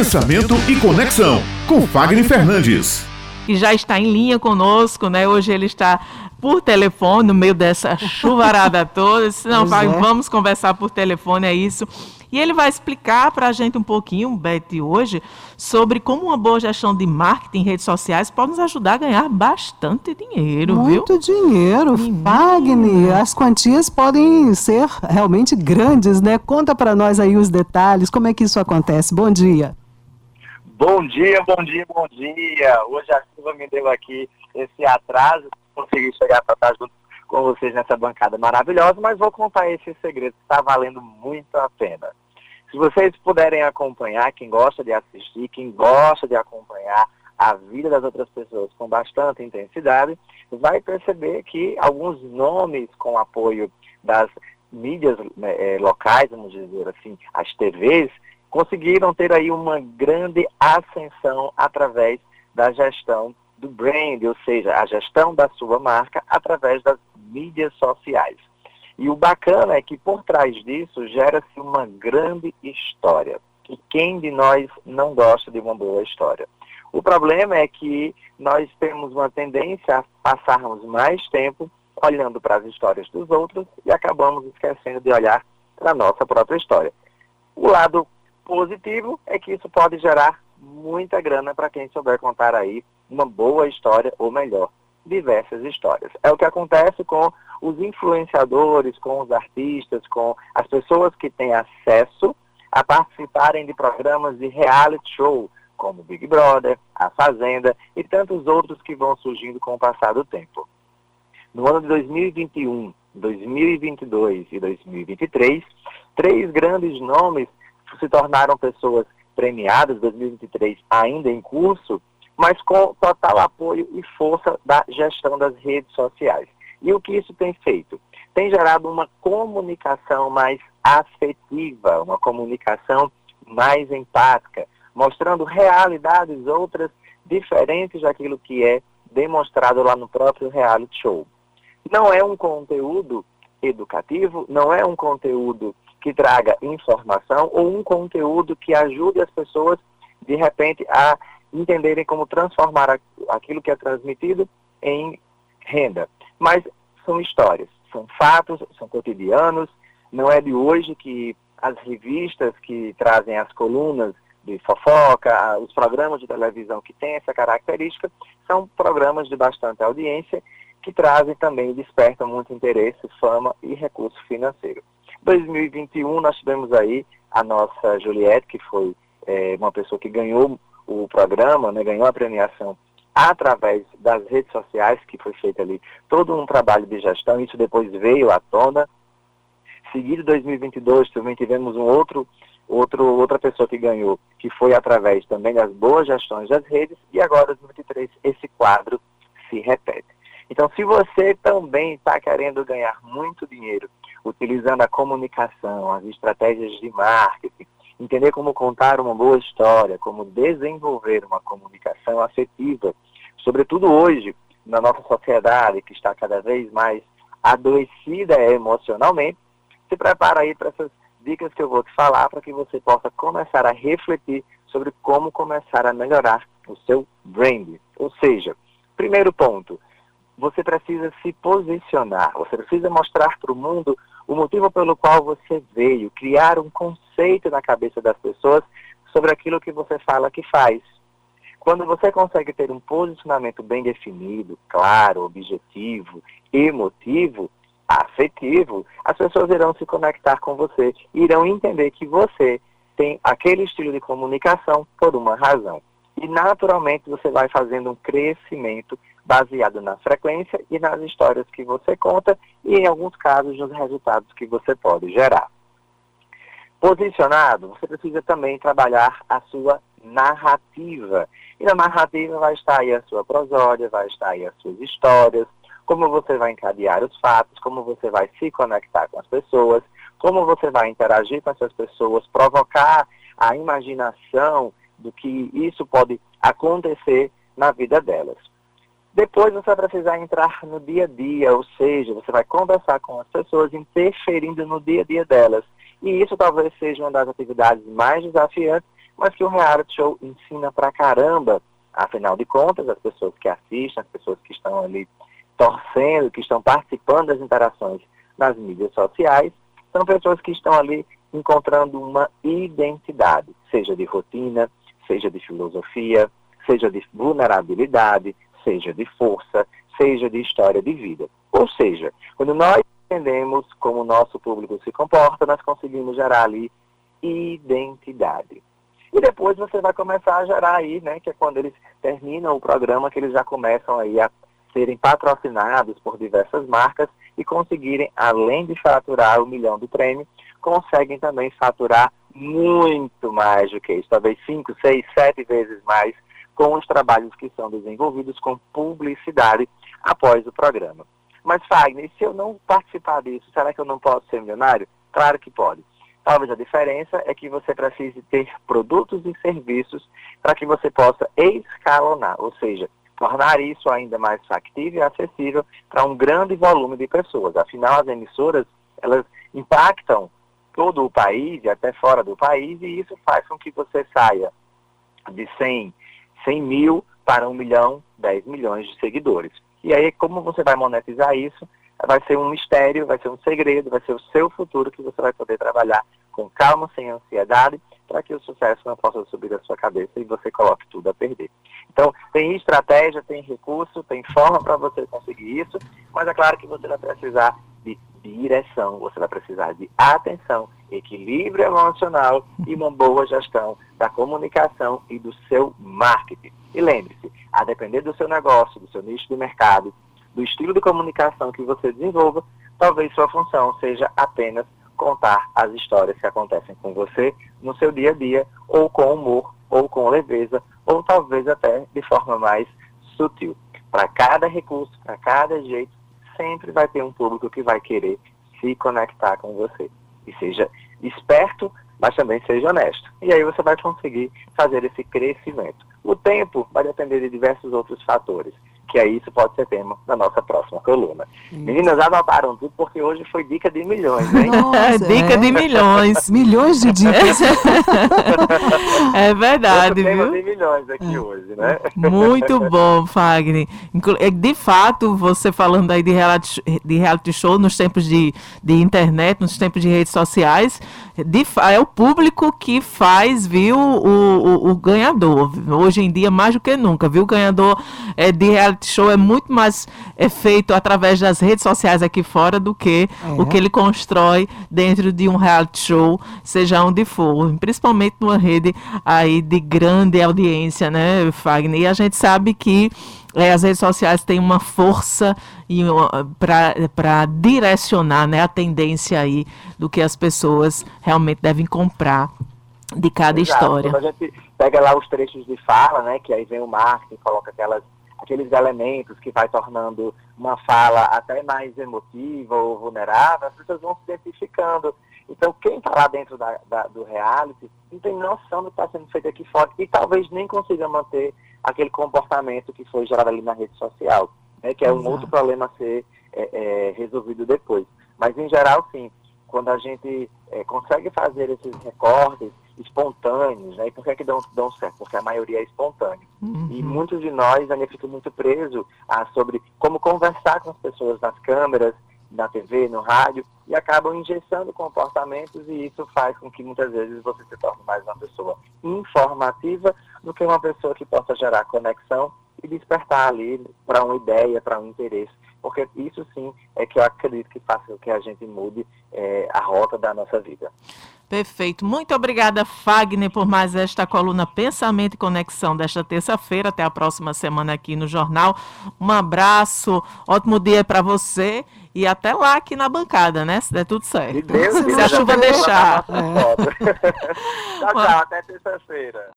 Pensamento e Conexão, com Fagner Fernandes. Que já está em linha conosco, né? Hoje ele está por telefone, no meio dessa chuvarada toda. Não, Fagner, é. vamos conversar por telefone, é isso. E ele vai explicar para a gente um pouquinho, Beth, hoje, sobre como uma boa gestão de marketing em redes sociais pode nos ajudar a ganhar bastante dinheiro, Muito viu? dinheiro, Fagner. As quantias podem ser realmente grandes, né? Conta para nós aí os detalhes, como é que isso acontece. Bom dia. Bom dia, bom dia, bom dia. Hoje a chuva me deu aqui esse atraso, consegui chegar para estar junto com vocês nessa bancada maravilhosa, mas vou contar esse segredo que está valendo muito a pena. Se vocês puderem acompanhar, quem gosta de assistir, quem gosta de acompanhar a vida das outras pessoas com bastante intensidade, vai perceber que alguns nomes com apoio das mídias né, é, locais, vamos dizer assim, as TVs, conseguiram ter aí uma grande ascensão através da gestão do brand, ou seja, a gestão da sua marca através das mídias sociais. E o bacana é que por trás disso gera-se uma grande história. E quem de nós não gosta de uma boa história? O problema é que nós temos uma tendência a passarmos mais tempo olhando para as histórias dos outros e acabamos esquecendo de olhar para a nossa própria história. O lado positivo é que isso pode gerar muita grana para quem souber contar aí uma boa história, ou melhor, diversas histórias. É o que acontece com os influenciadores, com os artistas, com as pessoas que têm acesso a participarem de programas de reality show, como Big Brother, A Fazenda e tantos outros que vão surgindo com o passar do tempo. No ano de 2021, 2022 e 2023, três grandes nomes se tornaram pessoas premiadas, 2023 ainda em curso, mas com total apoio e força da gestão das redes sociais. E o que isso tem feito? Tem gerado uma comunicação mais afetiva, uma comunicação mais empática, mostrando realidades outras diferentes daquilo que é demonstrado lá no próprio reality show. Não é um conteúdo educativo, não é um conteúdo que traga informação ou um conteúdo que ajude as pessoas, de repente, a entenderem como transformar aquilo que é transmitido em renda. Mas são histórias, são fatos, são cotidianos. Não é de hoje que as revistas que trazem as colunas de fofoca, os programas de televisão que têm essa característica, são programas de bastante audiência que trazem também e despertam muito interesse, fama e recurso financeiro. 2021 nós tivemos aí a nossa Juliette, que foi é, uma pessoa que ganhou o programa, né, ganhou a premiação através das redes sociais, que foi feito ali todo um trabalho de gestão, isso depois veio à tona. Seguido 2022, também tivemos um outro, outro, outra pessoa que ganhou, que foi através também das boas gestões das redes, e agora 2023 esse quadro se repete. Então, se você também está querendo ganhar muito dinheiro utilizando a comunicação, as estratégias de marketing, entender como contar uma boa história, como desenvolver uma comunicação afetiva, sobretudo hoje, na nossa sociedade que está cada vez mais adoecida emocionalmente, se prepara aí para essas dicas que eu vou te falar para que você possa começar a refletir sobre como começar a melhorar o seu brand. Ou seja, primeiro ponto, você precisa se posicionar, você precisa mostrar para o mundo o motivo pelo qual você veio, criar um conceito na cabeça das pessoas sobre aquilo que você fala que faz. Quando você consegue ter um posicionamento bem definido, claro, objetivo, emotivo, afetivo, as pessoas irão se conectar com você, irão entender que você tem aquele estilo de comunicação por uma razão. E naturalmente você vai fazendo um crescimento baseado na frequência e nas histórias que você conta e, em alguns casos, nos resultados que você pode gerar. Posicionado, você precisa também trabalhar a sua narrativa. E na narrativa vai estar aí a sua prosódia, vai estar aí as suas histórias, como você vai encadear os fatos, como você vai se conectar com as pessoas, como você vai interagir com essas pessoas, provocar a imaginação do que isso pode acontecer na vida delas. Depois você vai precisar entrar no dia a dia, ou seja, você vai conversar com as pessoas, interferindo no dia a dia delas. E isso talvez seja uma das atividades mais desafiantes, mas que o reality show ensina pra caramba. Afinal de contas, as pessoas que assistem, as pessoas que estão ali torcendo, que estão participando das interações nas mídias sociais, são pessoas que estão ali encontrando uma identidade, seja de rotina, seja de filosofia, seja de vulnerabilidade, seja de força, seja de história de vida. Ou seja, quando nós entendemos como o nosso público se comporta, nós conseguimos gerar ali identidade. E depois você vai começar a gerar aí, né, que é quando eles terminam o programa, que eles já começam aí a serem patrocinados por diversas marcas e conseguirem, além de faturar o milhão do prêmio, conseguem também faturar muito mais do que isso, talvez 5, 6, 7 vezes mais com os trabalhos que são desenvolvidos com publicidade após o programa. Mas, Fagner, se eu não participar disso, será que eu não posso ser milionário? Claro que pode. Talvez a diferença é que você precise ter produtos e serviços para que você possa escalonar, ou seja, tornar isso ainda mais factível e acessível para um grande volume de pessoas. Afinal, as emissoras, elas impactam todo o país e até fora do país, e isso faz com que você saia de 100, 100 mil para 1 milhão, 10 milhões de seguidores. E aí, como você vai monetizar isso? Vai ser um mistério, vai ser um segredo, vai ser o seu futuro que você vai poder trabalhar com calma, sem ansiedade, para que o sucesso não possa subir da sua cabeça e você coloque tudo a perder. Então, tem estratégia, tem recurso, tem forma para você conseguir isso, mas é claro que você vai precisar de direção, você vai precisar de atenção, equilíbrio emocional e uma boa gestão da comunicação e do seu marketing. E lembre-se, a depender do seu negócio, do seu nicho de mercado, do estilo de comunicação que você desenvolva, talvez sua função seja apenas contar as histórias que acontecem com você no seu dia a dia, ou com humor, ou com leveza, ou talvez até de forma mais sutil. Para cada recurso, para cada jeito, sempre vai ter um público que vai querer se conectar com você. E seja esperto, mas também seja honesto. E aí você vai conseguir fazer esse crescimento. O tempo vai depender de diversos outros fatores que aí isso pode ser tema da nossa próxima coluna. Isso. Meninas, anotaram tudo porque hoje foi dica de milhões, hein? Nossa, dica é? de milhões. milhões de dicas. é verdade, viu? de milhões aqui é. hoje, né? Muito bom, Fagner. É, de fato, você falando aí de reality, de reality show nos tempos de, de internet, nos tempos de redes sociais, de, é o público que faz, viu, o, o, o ganhador. Hoje em dia, mais do que nunca, viu? O ganhador é, de reality show é muito mais é, feito através das redes sociais aqui fora do que é. o que ele constrói dentro de um reality show, seja onde for, principalmente numa rede aí de grande audiência, né, Fagner? E a gente sabe que é, as redes sociais têm uma força para direcionar né, a tendência aí do que as pessoas realmente devem comprar de cada Exato. história. Quando a gente pega lá os trechos de fala, né, que aí vem o marketing, coloca aquelas aqueles elementos que vai tornando uma fala até mais emotiva ou vulnerável, as pessoas vão se identificando. Então, quem está lá dentro da, da, do reality não tem noção do que está sendo feito aqui fora e talvez nem consiga manter aquele comportamento que foi gerado ali na rede social, né, que é um outro problema a ser é, é, resolvido depois. Mas, em geral, sim, quando a gente é, consegue fazer esses recortes espontâneos, né? E por que, é que dão, dão certo? Porque a maioria é espontânea. Uhum. E muitos de nós ainda ficam muito presos a, sobre como conversar com as pessoas nas câmeras, na TV, no rádio, e acabam injeçando comportamentos e isso faz com que muitas vezes você se torne mais uma pessoa informativa do que uma pessoa que possa gerar conexão e despertar ali para uma ideia, para um interesse. Porque isso sim é que eu acredito que faça com que a gente mude é, a rota da nossa vida. Perfeito. Muito obrigada, Fagner, por mais esta coluna Pensamento e Conexão desta terça-feira. Até a próxima semana aqui no Jornal. Um abraço, ótimo dia para você e até lá aqui na bancada, né? Se der tudo certo. Deus, Se a chuva deixar. É. tchau, tchau. Até terça-feira.